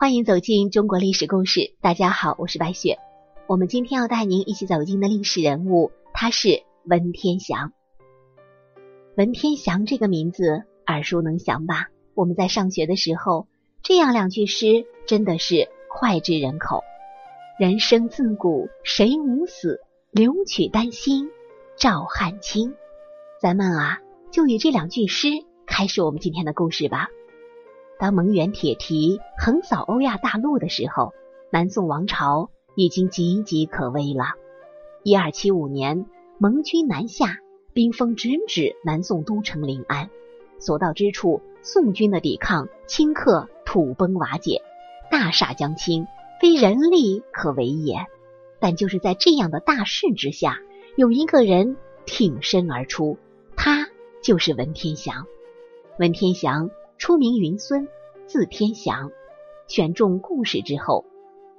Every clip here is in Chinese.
欢迎走进中国历史故事。大家好，我是白雪。我们今天要带您一起走进的历史人物，他是文天祥。文天祥这个名字耳熟能详吧？我们在上学的时候，这样两句诗真的是脍炙人口。人生自古谁无死，留取丹心照汗青。咱们啊，就以这两句诗开始我们今天的故事吧。当蒙元铁蹄横扫欧亚大陆的时候，南宋王朝已经岌岌可危了。一二七五年，蒙军南下，兵锋直指南宋都城临安，所到之处，宋军的抵抗顷刻土崩瓦解，大厦将倾，非人力可为也。但就是在这样的大势之下，有一个人挺身而出，他就是文天祥。文天祥。初名云孙，字天祥，选中故事之后，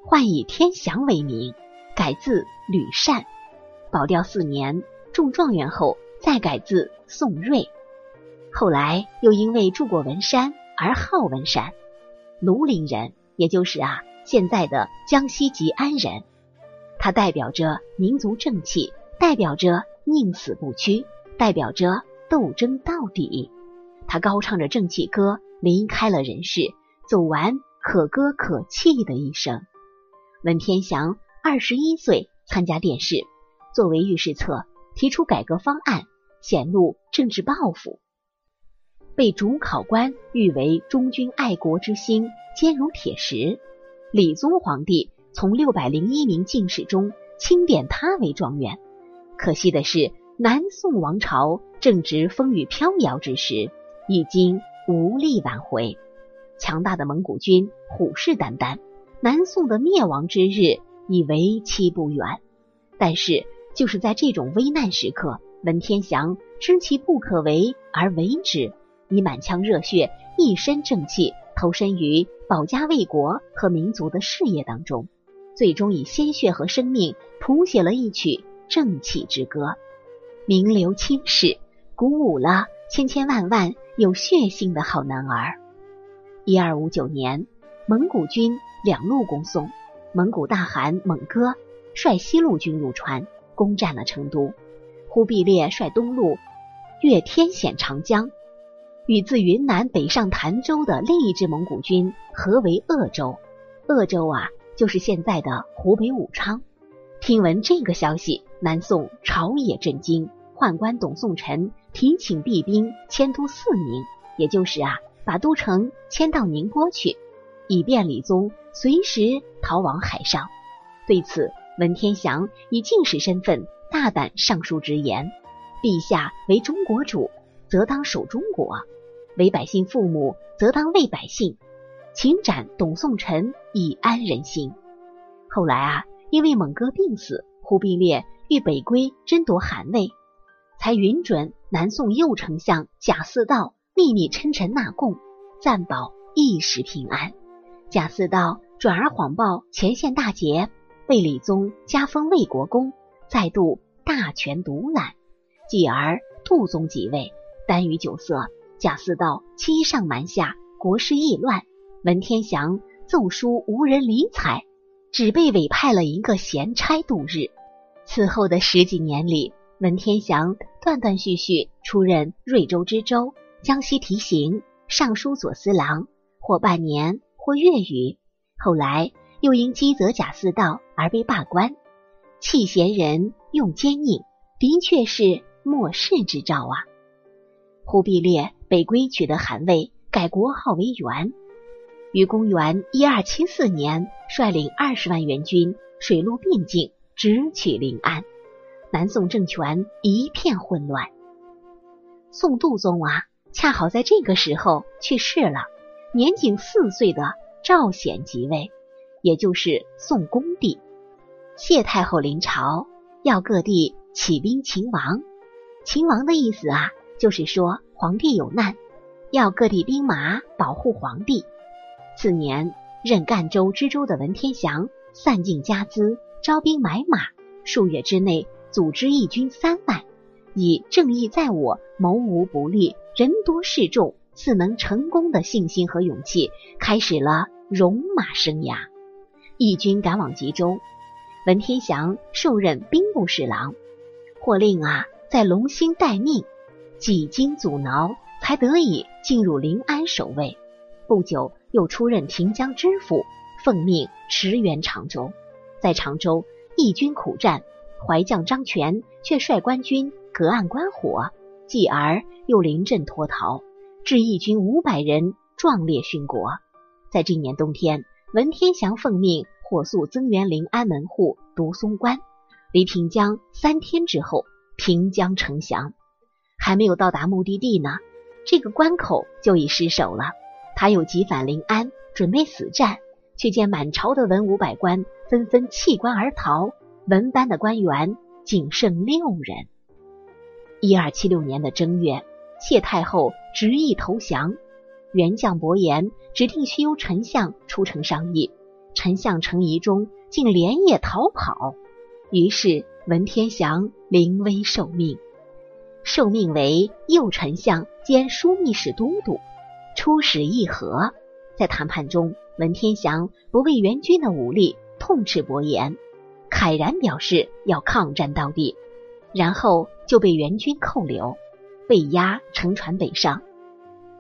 换以天祥为名，改字吕善。保钓四年，中状元后，再改字宋瑞。后来又因为住过文山而号文山。庐陵人，也就是啊现在的江西吉安人。他代表着民族正气，代表着宁死不屈，代表着斗争到底。他高唱着正气歌，离开了人世，走完可歌可泣的一生。文天祥二十一岁参加殿试，作为御史册，提出改革方案，显露政治抱负，被主考官誉为忠君爱国之心坚如铁石。理宗皇帝从六百零一名进士中钦点他为状元。可惜的是，南宋王朝正值风雨飘摇之时。已经无力挽回，强大的蒙古军虎视眈眈，南宋的灭亡之日已为期不远。但是，就是在这种危难时刻，文天祥知其不可为而为之，以满腔热血、一身正气投身于保家卫国和民族的事业当中，最终以鲜血和生命谱写了一曲正气之歌，名留青史，鼓舞了千千万万。有血性的好男儿。一二五九年，蒙古军两路攻宋，蒙古大汗蒙哥率西路军入川，攻占了成都。忽必烈率东路越天险长江，与自云南北上潭州的另一支蒙古军合围鄂州。鄂州啊，就是现在的湖北武昌。听闻这个消息，南宋朝野震惊。宦官董宋臣提请帝兵迁都四宁，也就是啊，把都城迁到宁波去，以便李宗随时逃往海上。对此，文天祥以进士身份大胆上书直言：“陛下为中国主，则当守中国；为百姓父母，则当为百姓。请斩董宋臣，以安人心。”后来啊，因为蒙哥病死，忽必烈欲北归争夺汗位。才允准南宋右丞相贾似道秘密称臣纳贡，暂保一时平安。贾似道转而谎报前线大捷，被李宗加封魏国公，再度大权独揽。继而杜宗即位，耽于酒色，贾似道欺上瞒下，国事易乱。文天祥奏书无人理睬，只被委派了一个闲差度日。此后的十几年里。文天祥断断续续出任瑞州知州、江西提刑、尚书左司郎，或半年，或月余。后来又因积责贾似道而被罢官。弃贤人用奸佞，的确是末世之兆啊！忽必烈北归取得汗位，改国号为元。于公元一二七四年，率领二十万援军，水陆并进，直取临安。南宋政权一片混乱，宋度宗啊，恰好在这个时候去世了。年仅四岁的赵显即位，也就是宋恭帝。谢太后临朝，要各地起兵勤王。勤王的意思啊，就是说皇帝有难，要各地兵马保护皇帝。次年，任赣州知州的文天祥散尽家资，招兵买马，数月之内。组织义军三万，以正义在我，谋无不利，人多势众，自能成功的信心和勇气，开始了戎马生涯。义军赶往吉州，文天祥受任兵部侍郎，获令啊在龙兴待命，几经阻挠，才得以进入临安守卫。不久又出任平江知府，奉命驰援常州。在常州，义军苦战，淮将张全却率官军隔岸观火，继而又临阵脱逃，致义军五百人壮烈殉国。在这年冬天。文天祥奉命火速增援临安门户独松关，离平江三天之后，平江城降。还没有到达目的地呢，这个关口就已失守了。他又急返临安，准备死战，却见满朝的文武百官纷纷弃官而逃，文班的官员仅剩六人。一二七六年的正月，谢太后执意投降。元将伯颜指定须由丞相出城商议，丞相程颐中竟连夜逃跑，于是文天祥临危受命，受命为右丞相兼枢密使都督，出使议和。在谈判中，文天祥不畏元军的武力，痛斥伯颜，慨然表示要抗战到底，然后就被元军扣留，被押乘船北上。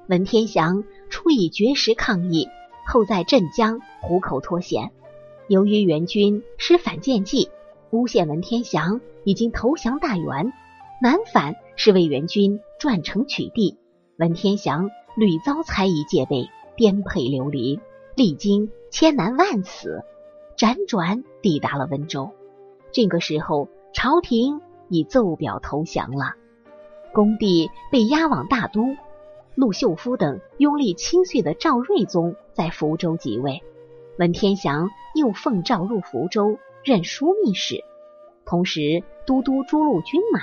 文天祥初以绝食抗议，后在镇江虎口脱险。由于元军施反间计，诬陷文天祥已经投降大元，南返是为元军转城取地。文天祥屡遭猜疑戒备，颠沛流离，历经千难万死，辗转抵达了温州。这个时候，朝廷已奏表投降了，恭帝被押往大都。陆秀夫等拥立七岁的赵睿宗在福州即位，文天祥又奉诏入福州任枢密使，同时都督诸路军马，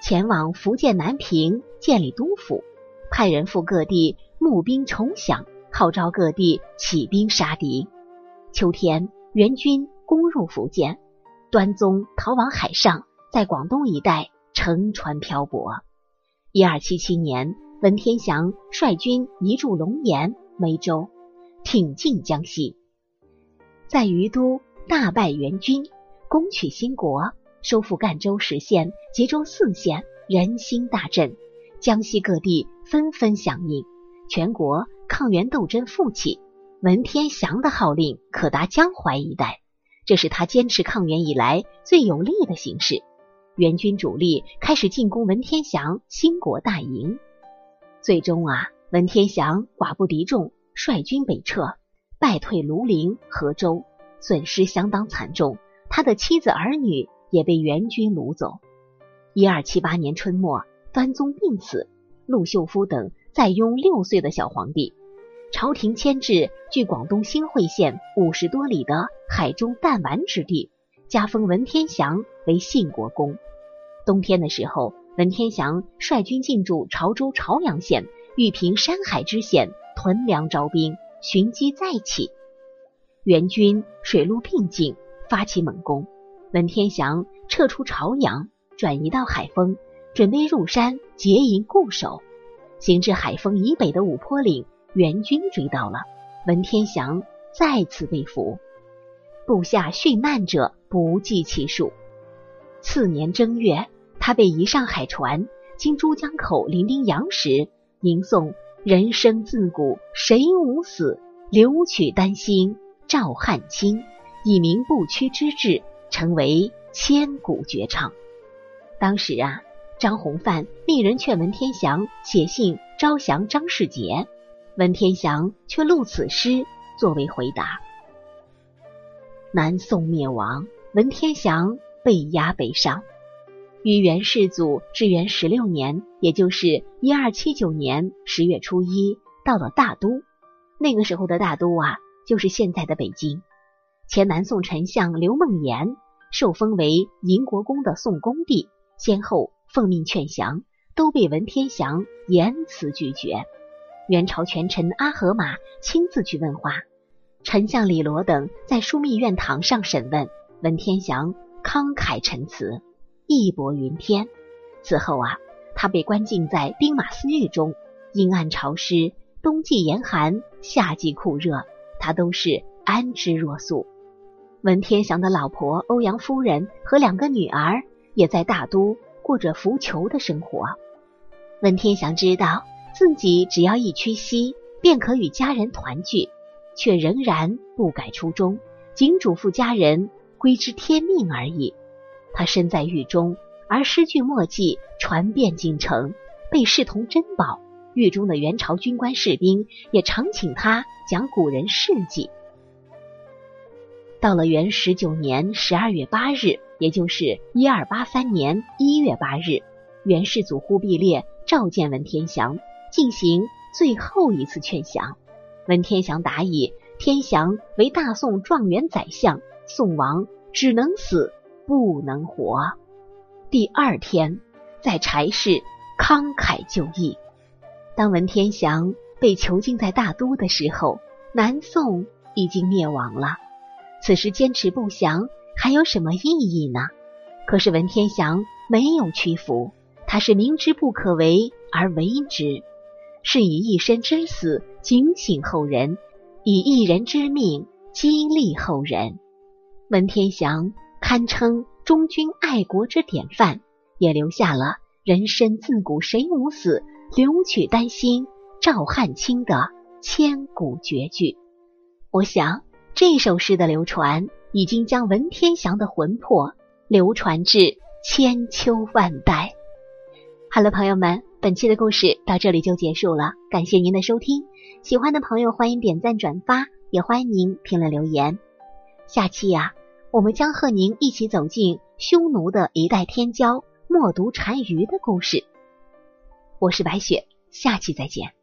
前往福建南平建立督府，派人赴各地募兵重饷，号召各地起兵杀敌。秋天，元军攻入福建，端宗逃往海上，在广东一带乘船漂泊。一二七七年。文天祥率军移驻龙岩、梅州，挺进江西，在于都大败元军，攻取新国，收复赣州十县、吉州四县，人心大振，江西各地纷纷响应，全国抗元斗争复起。文天祥的号令可达江淮一带，这是他坚持抗元以来最有力的形式。元军主力开始进攻文天祥兴国大营。最终啊，文天祥寡不敌众，率军北撤，败退庐陵、河州，损失相当惨重。他的妻子儿女也被元军掳走。一二七八年春末，端宗病死，陆秀夫等再拥六岁的小皇帝。朝廷迁至距广东新会县五十多里的海中弹丸之地，加封文天祥为信国公。冬天的时候。文天祥率军进驻潮州潮阳县，欲平山海之险，屯粮招兵，寻机再起。元军水陆并进，发起猛攻。文天祥撤出潮阳，转移到海丰，准备入山结营固守。行至海丰以北的五坡岭，元军追到了，文天祥再次被俘，部下殉难者不计其数。次年正月。他被移上海船，经珠江口伶仃洋时，吟诵“人生自古谁无死，留取丹心照汗青”，以明不屈之志，成为千古绝唱。当时啊，张弘范命人劝文天祥写信招降张世杰，文天祥却录此诗作为回答。南宋灭亡，文天祥被押北上。于元世祖至元十六年，也就是一二七九年十月初一，到了大都。那个时候的大都啊，就是现在的北京。前南宋丞相刘梦岩受封为宁国公的宋恭帝，先后奉命劝降，都被文天祥严词拒绝。元朝权臣阿合马亲自去问话，丞相李罗等在枢密院堂上审问文天祥，慷慨陈词。义薄云天。此后啊，他被关禁在兵马司狱中，阴暗潮湿，冬季严寒，夏季酷热。他都是安之若素。文天祥的老婆欧阳夫人和两个女儿也在大都过着浮囚的生活。文天祥知道自己只要一屈膝，便可与家人团聚，却仍然不改初衷，仅嘱咐家人归之天命而已。他身在狱中，而诗句墨迹传遍京城，被视同珍宝。狱中的元朝军官士兵也常请他讲古人事迹。到了元十九年十二月八日，也就是一二八三年一月八日，元世祖忽必烈召见文天祥，进行最后一次劝降。文天祥答以：“天祥为大宋状元宰相，宋王只能死，不能活。”第二天，在柴市慷慨就义。当文天祥被囚禁在大都的时候，南宋已经灭亡了。此时坚持不降还有什么意义呢？可是文天祥没有屈服，他是明知不可为而为之，是以一身之死警醒后人，以一人之命激励后人。文天祥堪称忠君爱国之典范，也留下了“人生自古谁无死”。留取丹心照汗青的千古绝句，我想这首诗的流传已经将文天祥的魂魄流传至千秋万代。好了，朋友们，本期的故事到这里就结束了，感谢您的收听。喜欢的朋友欢迎点赞转发，也欢迎您评论留言。下期呀，我们将和您一起走进匈奴的一代天骄冒毒单于的故事。我是白雪，下期再见。